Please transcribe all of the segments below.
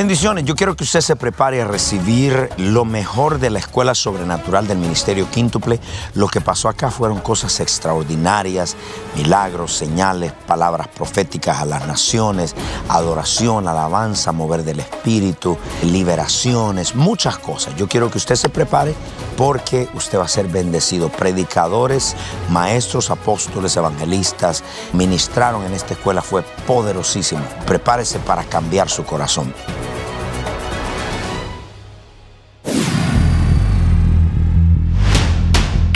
Bendiciones, yo quiero que usted se prepare a recibir lo mejor de la Escuela Sobrenatural del Ministerio Quíntuple. Lo que pasó acá fueron cosas extraordinarias, milagros, señales, palabras proféticas a las naciones, adoración, alabanza, mover del Espíritu, liberaciones, muchas cosas. Yo quiero que usted se prepare porque usted va a ser bendecido. Predicadores, maestros, apóstoles, evangelistas ministraron en esta escuela, fue poderosísimo. Prepárese para cambiar su corazón.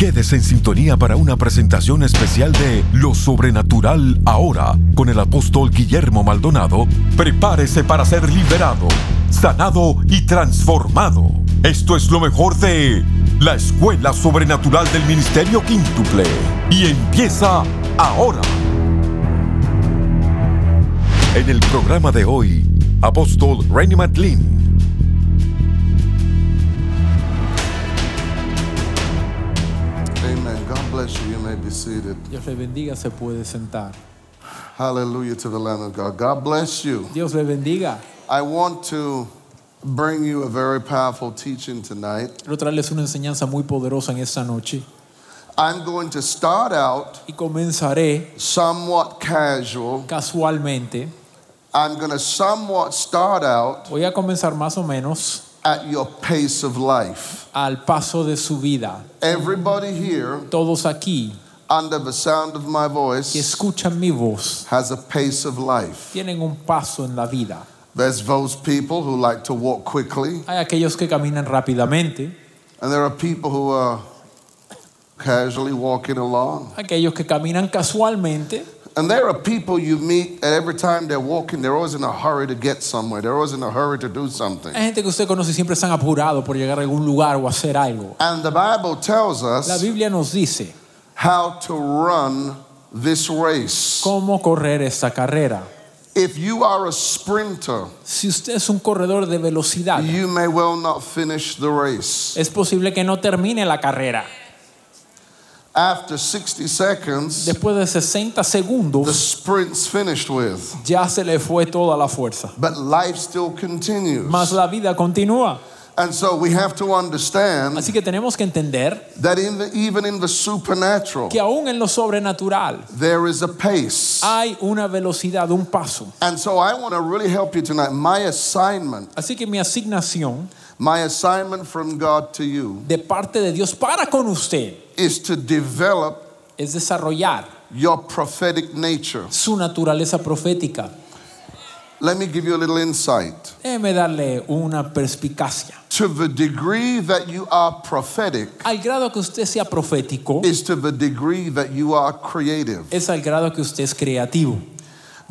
Quédese en sintonía para una presentación especial de Lo Sobrenatural ahora con el apóstol Guillermo Maldonado. Prepárese para ser liberado, sanado y transformado. Esto es lo mejor de la Escuela Sobrenatural del Ministerio Quíntuple y empieza ahora. En el programa de hoy, apóstol Rainy McLean bless you. You may be seated. Dios le bendiga, se puede sentar. Hallelujah to the Lamb of God. God bless you. Dios le bendiga. I want to bring you a very powerful teaching tonight. Quiero traerles una enseñanza muy poderosa en esta noche I'm going to start out y comenzaré somewhat casual. casualmente. I'm going to somewhat start out Voy a comenzar más o menos at your pace of life. al paso de su vida. Everybody here, Todos aquí under the sound of my voice, que escuchan mi voz has a pace of life. tienen un paso en la vida. There's those people who like to walk quickly, Hay aquellos que caminan rápidamente, and there are people who are casually walking along. aquellos que caminan casualmente And there are people you meet, and every time they're walking, they're always in a hurry to get somewhere. They're always in a hurry to do something. Hay gente que usted conoce siempre están apurados por llegar a algún lugar o hacer algo. And the Bible tells us La Biblia nos dice how to run this race. cómo correr esta carrera. If you are a sprinter, Si usted es un corredor de velocidad, you may well not finish the race. es posible que no termine la carrera. After 60 seconds, Después de 60 the segundos sprint's finished with. ya se le fue toda la fuerza. But life still continues. Mas la vida continúa. And so we have to understand Así que tenemos que entender that in the, even in the supernatural, que aún en lo sobrenatural there is a pace. hay una velocidad, un paso. And so I want to really help you tonight. My assignment, Así que mi asignación my assignment from God to you de parte de Dios para con usted is to develop es desarrollar your prophetic nature. su naturaleza profética. Let me give you a little insight. Déjeme darle una perspicacia. To the degree that you are prophetic Al grado que usted sea profético, is to the degree that you are creative. es al grado que usted es creativo.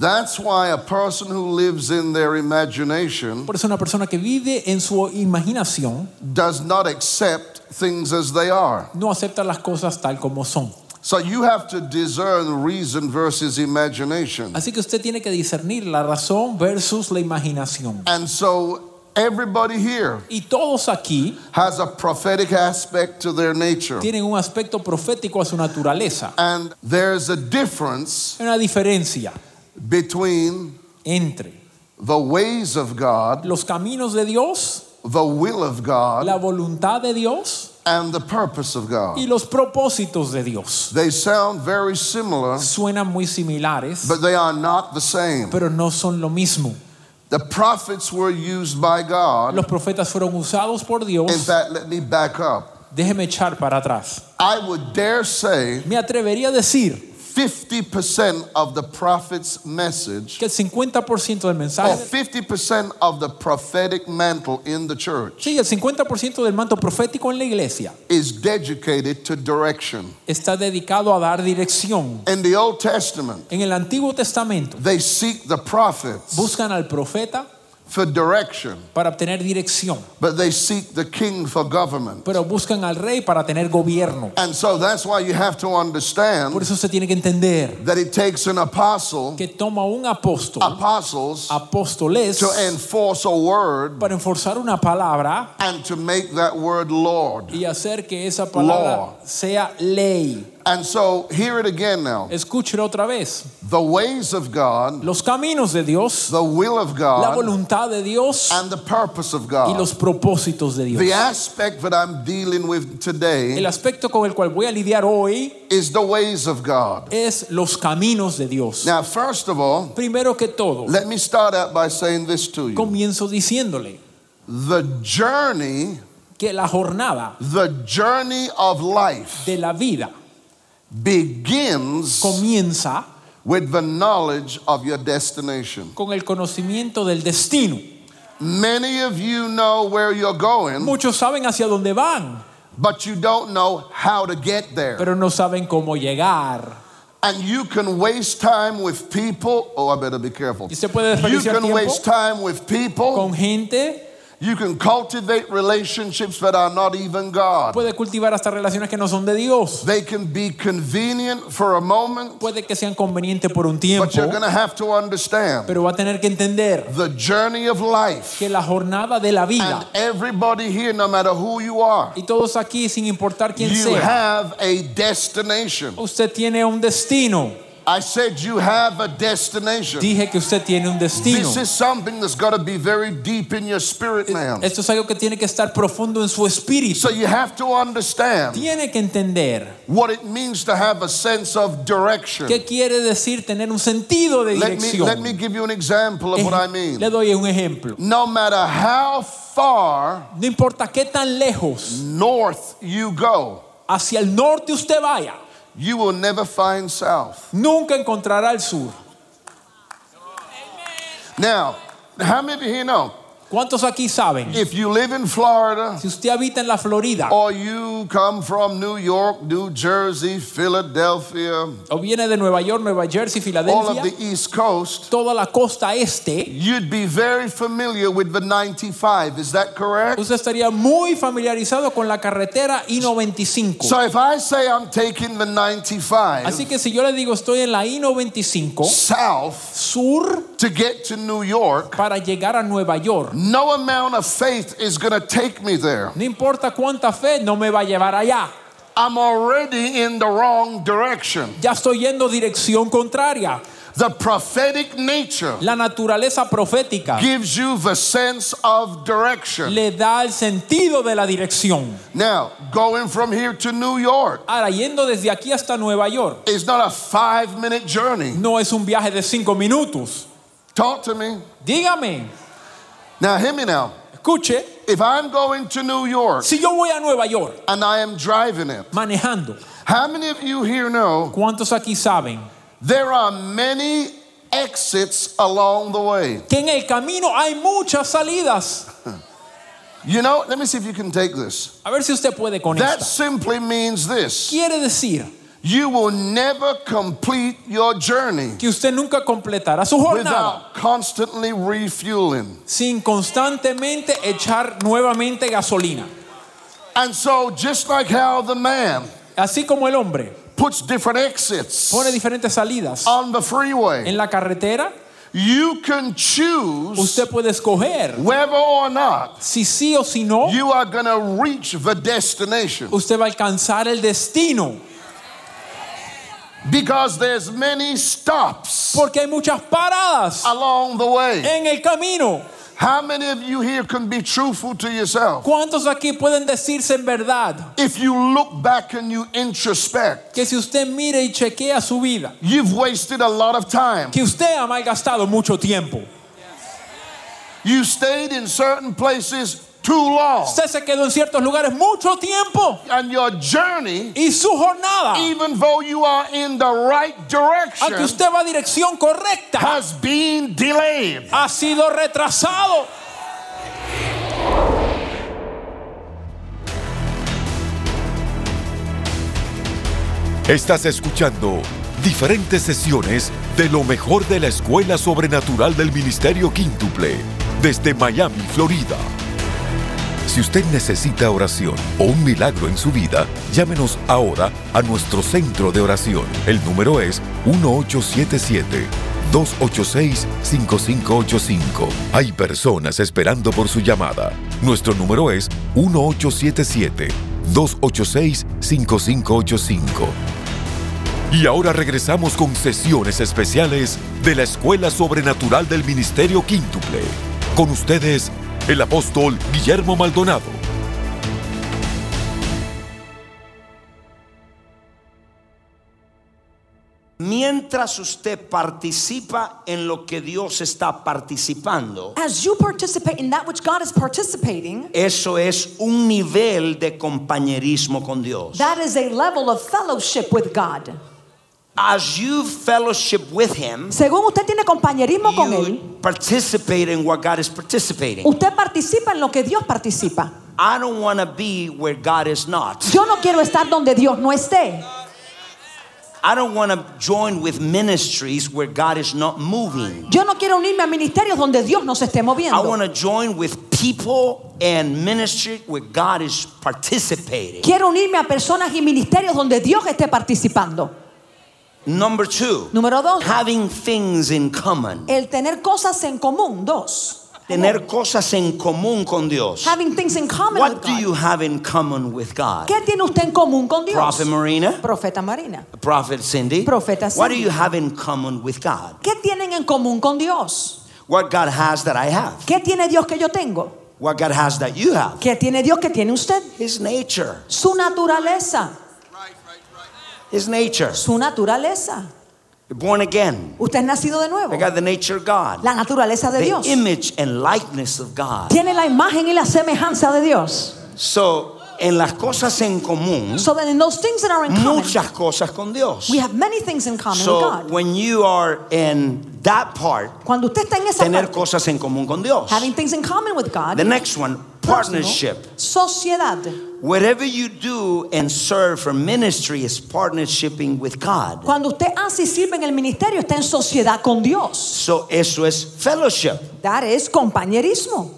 That's why a person who lives in their imagination Por eso una persona que vive en su imaginación does not accept things as they are. no acepta las cosas tal como son. So you have to discern reason versus imagination. Así que usted tiene que discernir la razón versus la imaginación. And so everybody here Y todos aquí has a prophetic aspect to their nature. tienen un aspecto profético a su naturaleza. And there's a difference Hay una diferencia between entre the ways of God, los caminos de Dios, the will of God, la voluntad de Dios and the purpose of God. y los propósitos de Dios. They sound very similar, Suenan muy similares, but they are not the same. pero no son lo mismo. The prophets were used by God. Los profetas fueron usados por Dios. In fact, let me back up. Déjeme echar para atrás. I would dare say Me atrevería a decir 50% of the prophet's message que el 50% del or mensaje, 50% of the prophetic mantle in the church sí, el 50% del manto profético en la iglesia is dedicated to direction. está dedicado a dar dirección. In the Old Testament, En el Antiguo Testamento they seek the prophets buscan al profeta for direction, para obtener dirección, but they seek the king for government. pero buscan al rey para tener gobierno. And so that's why you have to understand Por eso se tiene que entender that it takes an apostle, que toma un apóstol, apostles, apóstoles, to enforce a word para enforzar una palabra and to make that word Lord. y hacer que esa palabra Law. sea ley. And so, hear it again now. Escúchelo otra vez. The ways of God, Los caminos de Dios, the will of God, la voluntad de Dios and the purpose of God. y los propósitos de Dios. The aspect that I'm dealing with today, El aspecto con el cual voy a lidiar hoy is the ways of God. es los caminos de Dios. Now, first of all, Primero que todo, let me start out by saying this to you. comienzo diciéndole The journey, que la jornada the journey of life de la vida begins comienza with the knowledge of your destination. con el conocimiento del destino. Many of you know where you're going, Muchos saben hacia dónde van, but you don't know how to get there. pero no saben cómo llegar. And you can waste time with people. Oh, I better be careful. Y se puede You desperdiciar can tiempo waste time with people. con gente, You can cultivate relationships that are not even God. puede cultivar hasta relaciones que no son de Dios. They can be convenient for a moment, Puede que sean convenientes por un tiempo, but you're going to have to understand pero va a tener que entender the journey of life. que la jornada de la And everybody here, no matter who you are, y todos aquí, sin importar quién you sea, have a destination. usted tiene un destino. I said you have a destination. Dije que usted tiene un destino. This is something that's got to be very deep in your spirit, man. Esto es algo que tiene que estar profundo en su espíritu. So you have to understand Tiene que entender what it means to have a sense of direction. qué quiere decir tener un sentido de Let me, dirección. let me give you an example of what I mean. Le doy un ejemplo. No matter how far No importa qué tan lejos north you go, hacia el norte usted vaya, you will never find south. nunca encontrará el sur. Now, how many of you here know ¿Cuántos aquí saben? if you live in Florida Si usted habita en la Florida or you come from New York, New Jersey, Philadelphia, o viene de Nueva York, Nueva Jersey, all of the East Coast, toda la costa este, you'd be very familiar with the 95. Is that correct? usted estaría muy familiarizado con la carretera I-95. So if I say I'm taking the 95 Así que si yo le digo estoy en la I-95 south sur to get to New York, para llegar a Nueva York, no amount of faith is going to take me there. no importa cuánta fe, no me va a llevar allá. I'm already in the wrong direction. Ya estoy yendo dirección contraria. The prophetic nature La naturaleza profética gives you the sense of direction. le da el sentido de la dirección. Now, going from here to New York Ahora, yendo desde aquí hasta Nueva York, is not a five minute journey. no es un viaje de cinco minutos. Talk to me. Dígame, Now, hear me now. escuche, If I'm going to New York si yo voy a Nueva York and I am driving it, manejando, how many of you here know ¿cuántos aquí saben there are many exits along the way? que en el camino hay muchas salidas? You know, let me see if you can take this. A ver si usted puede con That esta. simply means this Quiere decir you will never complete your journey que usted nunca completará su jornada without constantly refueling. sin constantemente echar nuevamente gasolina. And so, just like how the man Así como el hombre puts different exits pone diferentes salidas on the freeway, en la carretera, you can choose usted puede escoger whether or not si sí o si no, you are going to reach the destination usted va a alcanzar el destino. Because there's many stops Porque hay muchas paradas along the way. en el camino. How many of you here can be truthful to yourself? ¿Cuántos aquí pueden decirse en verdad If you look back and you introspect, que si usted mire y chequea su vida, you've wasted a lot of time. que usted ha malgastado mucho tiempo? You stayed in certain places too long. Usted se quedó en ciertos lugares mucho tiempo And your journey, y su jornada, even though you are in the right aunque direction, usted va a dirección correcta, has been delayed. ha sido retrasado. Estás escuchando diferentes sesiones de lo mejor de la Escuela Sobrenatural del Ministerio Quíntuple desde Miami, Florida. Si usted necesita oración o un milagro en su vida, llámenos ahora a nuestro centro de oración. El número es 1877-286-5585. Hay personas esperando por su llamada. Nuestro número es 1877-286-5585. Y ahora regresamos con sesiones especiales de la Escuela Sobrenatural del Ministerio Quíntuple. Con ustedes, el apóstol Guillermo Maldonado. Mientras usted participa en lo que Dios está participando, As you participate in that which God is participating, eso es un nivel de compañerismo con Dios. that is a level of fellowship with God. As you fellowship with Him, Según usted tiene compañerismo con Él, participate in what God is participating. usted participa en lo que Dios participa. I don't want to be where God is not. Yo no quiero estar donde Dios no esté. I don't want to join with ministries where God is not moving. Yo no quiero unirme a ministerios donde Dios no se esté I moviendo. want to join with people and ministry where God is participating. Quiero unirme a personas y ministerios donde Dios esté participando. Number two, Número dos, having things in common. el tener cosas en común. Dos, Tener cosas en común con Dios. having things in common What with do God. you have in common with God? ¿Qué tiene usted en común con Dios? Prophet Marina, Profeta Marina. Prophet Cindy. Profeta Cindy. What do you have in common with God? ¿Qué tienen en común con Dios? What God has that I have. ¿Qué tiene Dios que yo tengo? What God has that you have. ¿Qué tiene Dios que tiene usted? His nature. Su naturaleza. His nature. Su naturaleza. You're born again. Usted es nacido de nuevo. I got the nature of God. La naturaleza de The Dios. image and likeness of God. Tiene la imagen y la semejanza de Dios. So, en las cosas en común, So in those things that are in common, muchas cosas con Dios. we have many things in common with So, God. when you are in that part, Cuando usted está en esa tener parte, cosas en común con Dios. having things in common with God, The next one, próximo, partnership. sociedad. Whatever you do and serve for ministry is partnershiping with God. Cuando usted hace y sirve en el ministerio, está en sociedad con Dios. So eso es fellowship That is compañerismo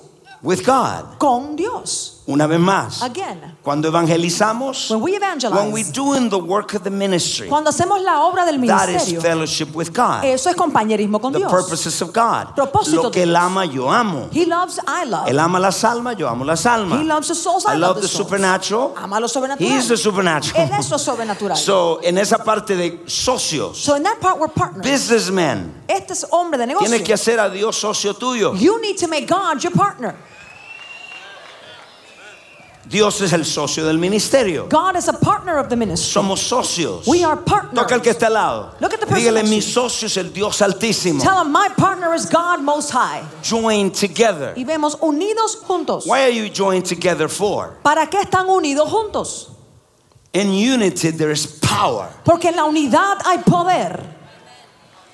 with God. con Dios. Una vez más, Again, cuando evangelizamos, when we when we doing the work of the ministry, cuando hacemos la obra del that is ministerio, fellowship with God. eso es compañerismo con The Dios. purposes of God. Propósito Lo que Él ama, yo amo. He loves, I love. Él ama las almas, yo amo las almas. He loves the souls, I, I love the souls. supernatural. Ama lo sobrenatural. He is the supernatural. Él es lo sobrenatural. So, en esa parte de socios, so in that part we're partners. businessmen, Este es hombre de negocio. tienes que hacer a Dios socio tuyo. You need to make God your partner. Dios es el socio del ministerio. God is a partner of the ministry. Somos socios. We are partners. Toca el que está al lado. Look at the person Dígale, mi socio es el Dios altísimo. Tell him my partner is God most high. Join together. Y vemos unidos juntos. Why are you joined together for? ¿Para qué están unidos juntos? In unity there is power. Porque en la unidad hay poder.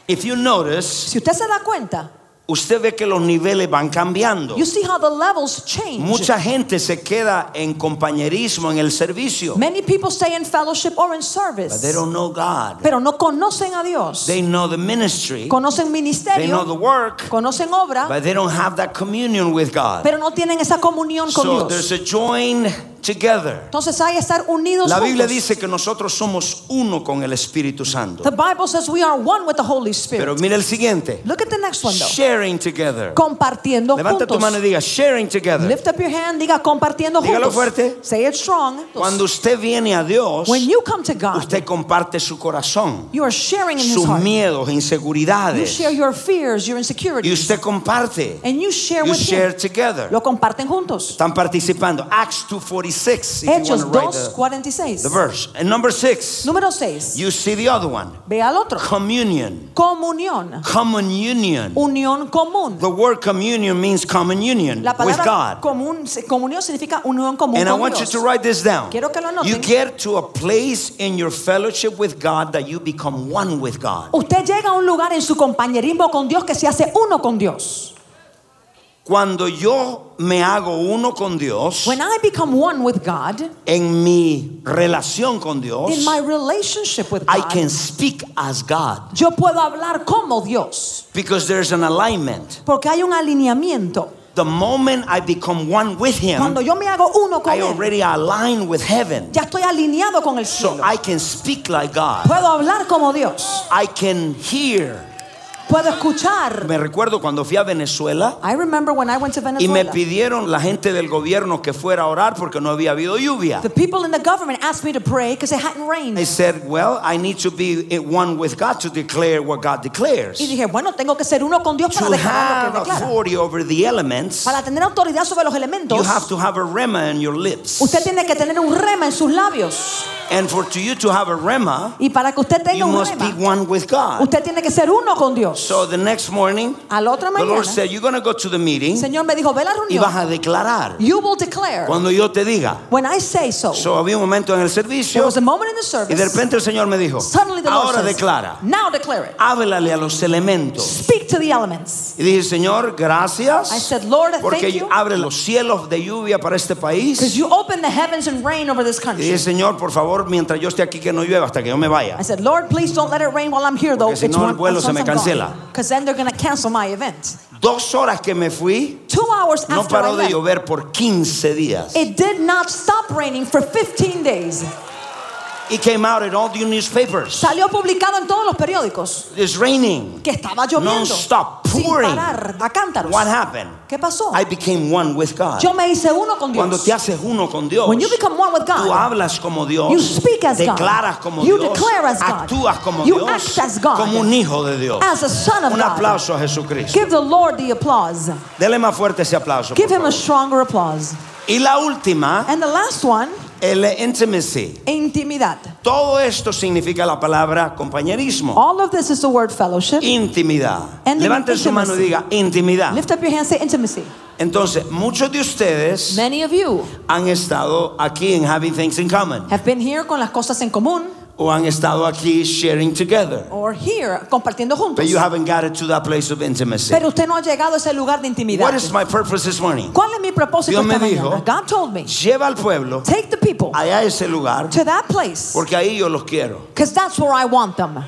If you notice, Si usted se da cuenta, usted ve que los niveles van cambiando. you see how the levels change. Mucha gente se queda en compañerismo en el servicio. Many people stay in fellowship or in service. But they don't know God. Pero no conocen a Dios. They know the ministry. Conocen They know the ministerio. work. Conocen obra. But they don't have that communion with God. Pero no tienen esa comunión con So there's Dios. a join together. Entonces hay que estar unidos La Biblia juntos. dice que nosotros somos uno con el Espíritu Santo. The Bible says we are one with the Holy Pero Spirit. mira el siguiente. Look at the next one though. Sharing together. Compartiendo Levanta tu mano y juntos. diga sharing together. Lift up your hand, diga compartiendo Dígalo juntos. fuerte. Say it strong. Cuando usted viene a Dios, When you come to God, usted comparte su corazón, you are sharing in His sus heart. miedos, You inseguridades. share your fears, your Y insecurities, usted comparte. and you share You with share Him. together. Lo comparten juntos. Están participando. Acts 2:46 if you want Hechos to write the, the verse. And number 6, Número 6. you see the other one. Ve al otro. Communion. Comunión. Common union. Unión común. The word communion means common union La with God. común, comunión significa unión común And I con want you to write this down. Quiero que lo anoten. You get to a place in your fellowship with God that you become one with God. Usted llega a un lugar en su compañerismo con Dios que se hace uno con Dios. Cuando yo me hago uno con Dios, When I become one with God, en mi relación con Dios, in my relationship with God, I God, can speak as God yo puedo hablar como Dios. because there's an alignment. Porque hay un alineamiento. The moment I become one with Him, Cuando yo me hago uno con I Él, already align with heaven. ya estoy alineado con el So cielo. I can speak like God. Puedo hablar como Dios. I can hear. Puedo escuchar. Me recuerdo cuando fui a Venezuela I remember when I went to y me Venezuela. pidieron la gente del gobierno que fuera a orar porque no había habido lluvia. The people in the government asked me to pray because it hadn't rained. I said, well, I need to be one with God to declare what God declares. Y dije, bueno, tengo que ser uno con Dios para To declarar lo que declara. authority over the elements, Para tener autoridad sobre los elementos, you have to have a rema in your lips. usted tiene que tener un rema en sus labios. And for to you to have a rema, Y para que usted tenga you un must be rema, one with God. usted tiene que ser uno con Dios. So the next morning, otra the Lord mañana, said, you're going to go to the meeting Señor me dijo, ve a la y vas reunión. a declarar You will declare cuando yo te diga. when I say so. So había un momento en el There servicio was a moment in the y de service. repente el Señor me dijo, Suddenly the Lord ahora says, declara, now declare it. háblale a los elementos. Speak to the elements. Y dije, Señor, gracias. I said, Lord, Porque thank you. abre los cielos de lluvia para este país. you open the heavens and rain over this Y country. dije, Señor, por favor, mientras yo esté aquí, que no llueva hasta que yo me vaya. I said, Lord, please don't let it rain while I'm here, though. Porque si no, el vuelo se me cancela. Because then they're going to cancel my event. Dos horas que me fui, Two hours no after I paró de left, llover por 15 días. it did not stop raining for 15 days. It came out in all the newspapers. Salió publicado en todos los periódicos It's raining. que estaba lloviendo. Non-stop, pouring. sin parar, a cántaros. What happened? ¿Qué pasó? I became one with God. Yo me hice uno con Dios. Cuando te haces uno con Dios, When you become one with God, tú hablas como Dios, You speak as God. declaras como You Dios, declare as God. actúas como You Dios, act as God. como un hijo de Dios. as a son of Un God. aplauso a Jesucristo. Give the Lord the applause. Dele más fuerte ese aplauso. Give him a stronger applause. Y la última, And the last one, el intimacy. intimidad. Todo esto significa la palabra compañerismo. All of this is the word fellowship. Intimidad. And Levante su mano y diga intimidad. Lift up your hand, say intimacy. Entonces, muchos de ustedes Many of you han estado aquí en Having Things in Common have been here con las cosas en común o han estado aquí sharing together. or here compartiendo juntos. But you haven't got it to that place of intimacy. Pero usted no ha llegado a ese lugar de intimidad. What is my purpose this morning? ¿Cuál es mi propósito Dios me esta dijo, mañana? God told me, Lleva al pueblo take the people allá a ese lugar to that place porque ahí yo los quiero. because that's where I want them.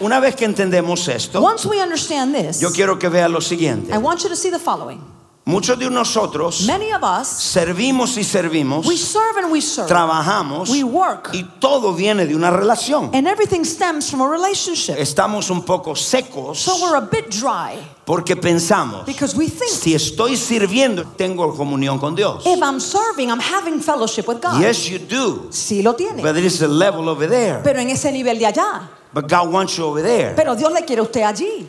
Una vez que entendemos esto, Once we understand this, yo quiero que vea lo siguiente. I want you to see the following. Muchos de nosotros Many of us, servimos y servimos, we serve and we serve, trabajamos we work, y todo viene de una relación. and everything stems from a relationship. Estamos un poco secos So we're a bit dry porque pensamos, because we think si estoy sirviendo, tengo comunión con Dios. if I'm serving, I'm having fellowship with God. Yes, you do. Sí lo tiene. But there is a level over there. Pero en ese nivel de allá. But God wants you over there. Pero Dios le quiere a usted allí.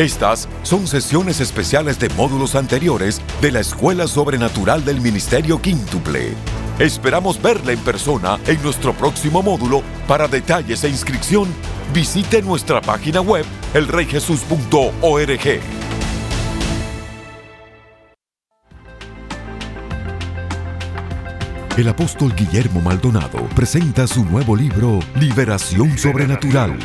Estas son sesiones especiales de módulos anteriores de la Escuela Sobrenatural del Ministerio Quíntuple. Esperamos verla en persona en nuestro próximo módulo. Para detalles e inscripción, visite nuestra página web elreyjesus.org. El apóstol Guillermo Maldonado presenta su nuevo libro Liberación Sobrenatural.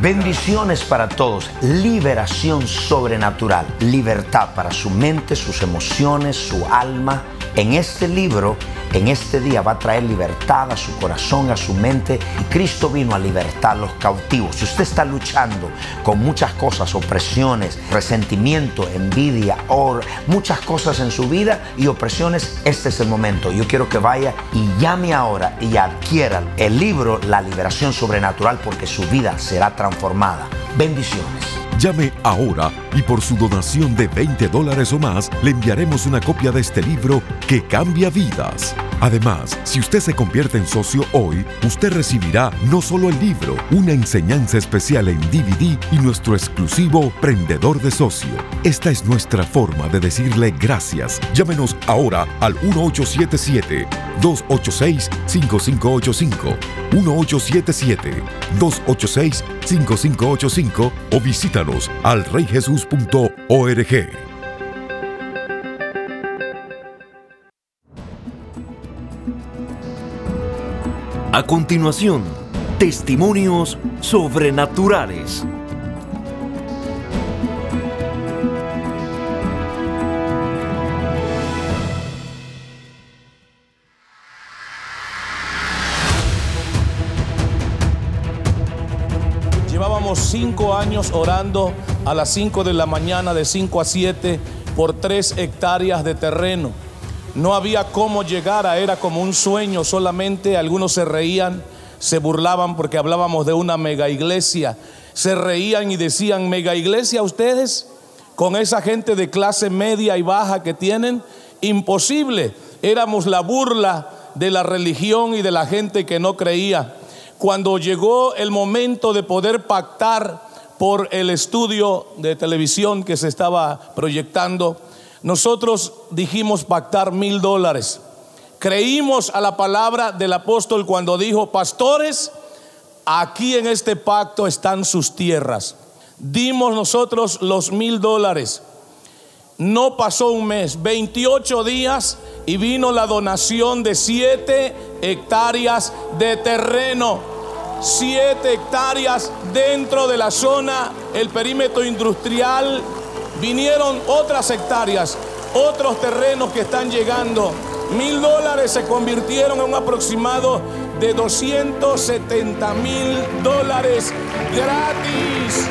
Bendiciones para todos, liberación sobrenatural, libertad para su mente, sus emociones, su alma. En este libro, en este día va a traer libertad a su corazón, a su mente. Y Cristo vino a libertar a los cautivos. Si usted está luchando con muchas cosas, opresiones, resentimiento, envidia, or, muchas cosas en su vida y opresiones, este es el momento. Yo quiero que vaya y llame ahora y adquiera el libro La liberación sobrenatural porque su vida será transformada. Bendiciones. Llame ahora y por su donación de 20 dólares o más le enviaremos una copia de este libro que cambia vidas. Además, si usted se convierte en socio hoy, usted recibirá no solo el libro, una enseñanza especial en DVD y nuestro exclusivo Prendedor de Socio. Esta es nuestra forma de decirle gracias. Llámenos ahora al 1877-286-5585. 1877-286-5585 o visítanos al reyjesus.org. A continuación, testimonios sobrenaturales. Cinco años orando a las 5 de la mañana, de 5 a 7, por tres hectáreas de terreno. No había cómo llegar, a- era como un sueño solamente. Algunos se reían, se burlaban porque hablábamos de una mega iglesia. Se reían y decían, mega iglesia ustedes, con esa gente de clase media y baja que tienen, imposible. Éramos la burla de la religión y de la gente que no creía. Cuando llegó el momento de poder pactar por el estudio de televisión que se estaba proyectando, nosotros dijimos pactar mil dólares. Creímos a la palabra del apóstol cuando dijo, pastores, aquí en este pacto están sus tierras. Dimos nosotros los mil dólares. No pasó un mes, 28 días y vino la donación de 7 hectáreas de terreno. 7 hectáreas dentro de la zona, el perímetro industrial. Vinieron otras hectáreas, otros terrenos que están llegando. Mil dólares se convirtieron en un aproximado de 270 mil dólares gratis.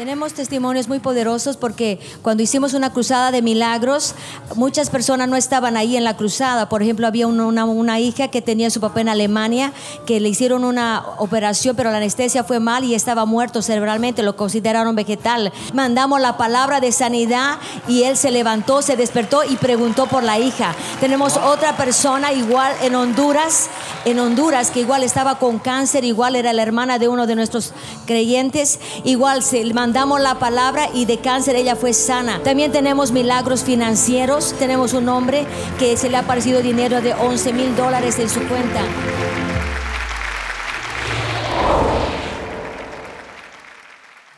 Tenemos testimonios muy poderosos porque cuando hicimos una cruzada de milagros, muchas personas no estaban ahí en la cruzada. Por ejemplo, había una, hija que tenía su papá en Alemania, que le hicieron una operación, pero la anestesia fue mal y estaba muerto cerebralmente, lo consideraron vegetal. Mandamos la palabra de sanidad y él se levantó, se despertó y preguntó por la hija. Tenemos otra persona igual en Honduras, en Honduras, que igual estaba con cáncer, igual era la hermana de uno de nuestros creyentes, igual se mandamos la palabra y de cáncer ella fue sana. También tenemos milagros financieros, tenemos un hombre que se le ha aparecido dinero de 11 mil dólares en su cuenta.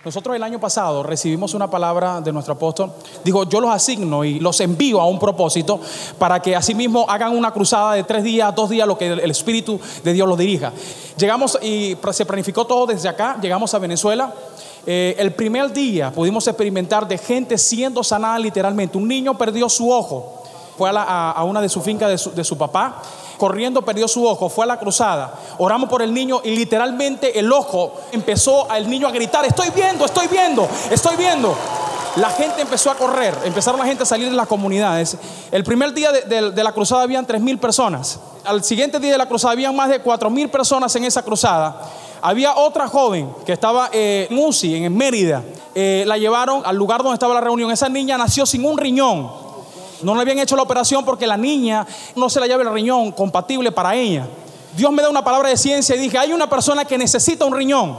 Nosotros el año pasado recibimos una palabra de nuestro apóstol. Dijo, yo los asigno y los envío a un propósito para que asimismo hagan una cruzada de tres días, dos días, lo que el Espíritu de Dios los dirija. Llegamos y se planificó todo desde acá, llegamos a Venezuela. Eh, el primer día pudimos experimentar de gente siendo sanada literalmente. Un niño perdió su ojo, fue a, una de su finca de su, papá, corriendo perdió su ojo, fue a la cruzada, oramos por el niño y literalmente el ojo empezó al niño a gritar, estoy viendo, estoy viendo, estoy viendo. La gente empezó a correr, empezaron la gente a salir de las comunidades. El primer día de, de- la cruzada habían 3 mil personas. Al siguiente día de la cruzada habían más de 4 mil personas en esa cruzada. Había otra joven que estaba eh, en UCI, en Mérida. Eh, la llevaron al lugar donde estaba la reunión. Esa niña nació sin un riñón. No le habían hecho la operación porque la niña no se la lleva el riñón compatible para ella. Dios me da una palabra de ciencia y dije, hay una persona que necesita un riñón.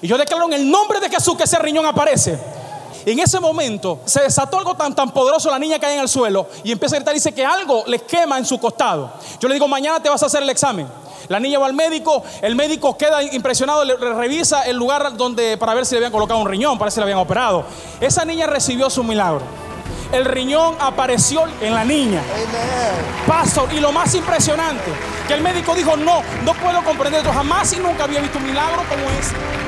Y yo declaro en el nombre de Jesús que ese riñón aparece. En ese momento se desató algo tan, tan poderoso, la niña cae en el suelo y empieza a gritar dice que algo le quema en su costado. Yo le digo, mañana te vas a hacer el examen. La niña va al médico, el médico queda impresionado, le, revisa el lugar donde para ver si le habían colocado un riñón, para ver si le habían operado. Esa niña recibió su milagro. El riñón apareció en la niña. Pastor, y lo más impresionante, que el médico dijo, no, no puedo comprender esto, jamás y nunca había visto un milagro como este.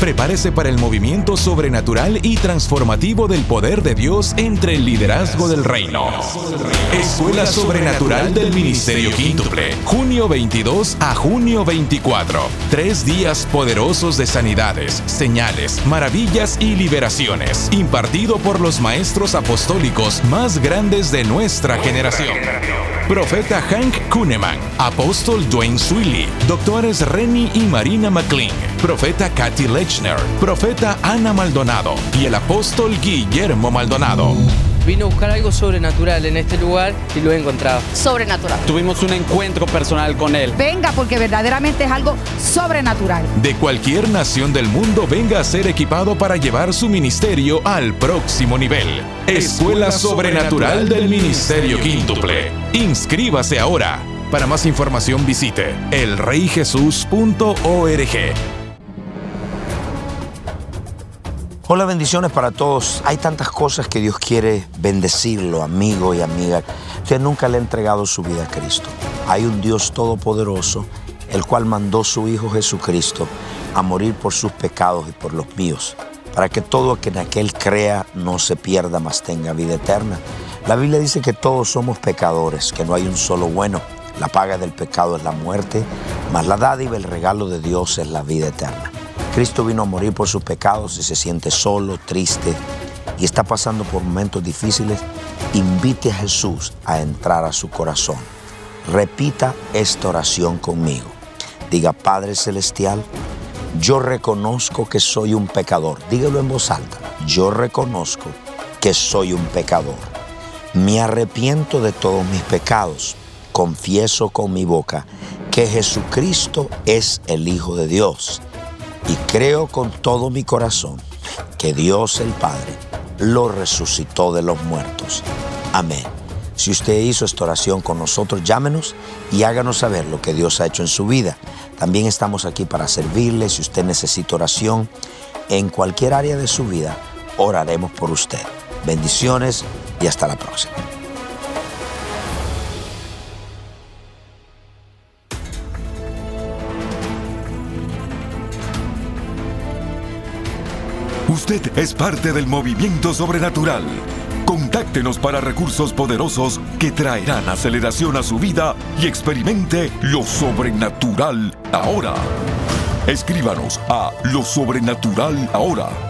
Prepárese para el movimiento sobrenatural y transformativo del poder de Dios entre el liderazgo del reino. Escuela Sobrenatural del Ministerio Quíntuple, junio 22 a junio 24. Tres días poderosos de sanidades, señales, maravillas y liberaciones, impartido por los maestros apostólicos más grandes de nuestra generación. Profeta Hank Kuhneman, Apóstol Dwayne Swilly, doctores Rennie y Marina McLean, Profeta Kathy Profeta Ana Maldonado y el Apóstol Guillermo Maldonado. Vino a buscar algo sobrenatural en este lugar y lo he encontrado. Sobrenatural. Tuvimos un encuentro personal con él. Venga porque verdaderamente es algo sobrenatural. De cualquier nación del mundo venga a ser equipado para llevar su ministerio al próximo nivel. Escuela Sobrenatural del Ministerio Quíntuple. Inscríbase ahora. Para más información visite elreyjesus.org. Hola, bendiciones para todos. Hay tantas cosas que Dios quiere bendecirlo, amigo y amiga. Usted nunca le ha entregado su vida a Cristo. Hay un Dios todopoderoso, el cual mandó su Hijo Jesucristo a morir por sus pecados y por los míos, para que todo que en aquel crea no se pierda, mas tenga vida eterna. La Biblia dice que todos somos pecadores, que no hay un solo bueno. La paga del pecado es la muerte, mas la dádiva, el regalo de Dios es la vida eterna. Cristo vino a morir por sus pecados y se siente solo, triste y está pasando por momentos difíciles, invite a Jesús a entrar a su corazón. Repita esta oración conmigo. Diga, Padre Celestial, yo reconozco que soy un pecador. Dígalo en voz alta. Yo reconozco que soy un pecador. Me arrepiento de todos mis pecados. Confieso con mi boca que Jesucristo es el Hijo de Dios y creo con todo mi corazón que Dios el Padre lo resucitó de los muertos. Amén. Si usted hizo esta oración con nosotros, llámenos y háganos saber lo que Dios ha hecho en su vida. También estamos aquí para servirle. Si usted necesita oración en cualquier área de su vida, oraremos por usted. Bendiciones y hasta la próxima. Usted es parte del movimiento sobrenatural. Contáctenos para recursos poderosos que traerán aceleración a su vida y experimente lo sobrenatural ahora. Escríbanos a lo sobrenatural ahora.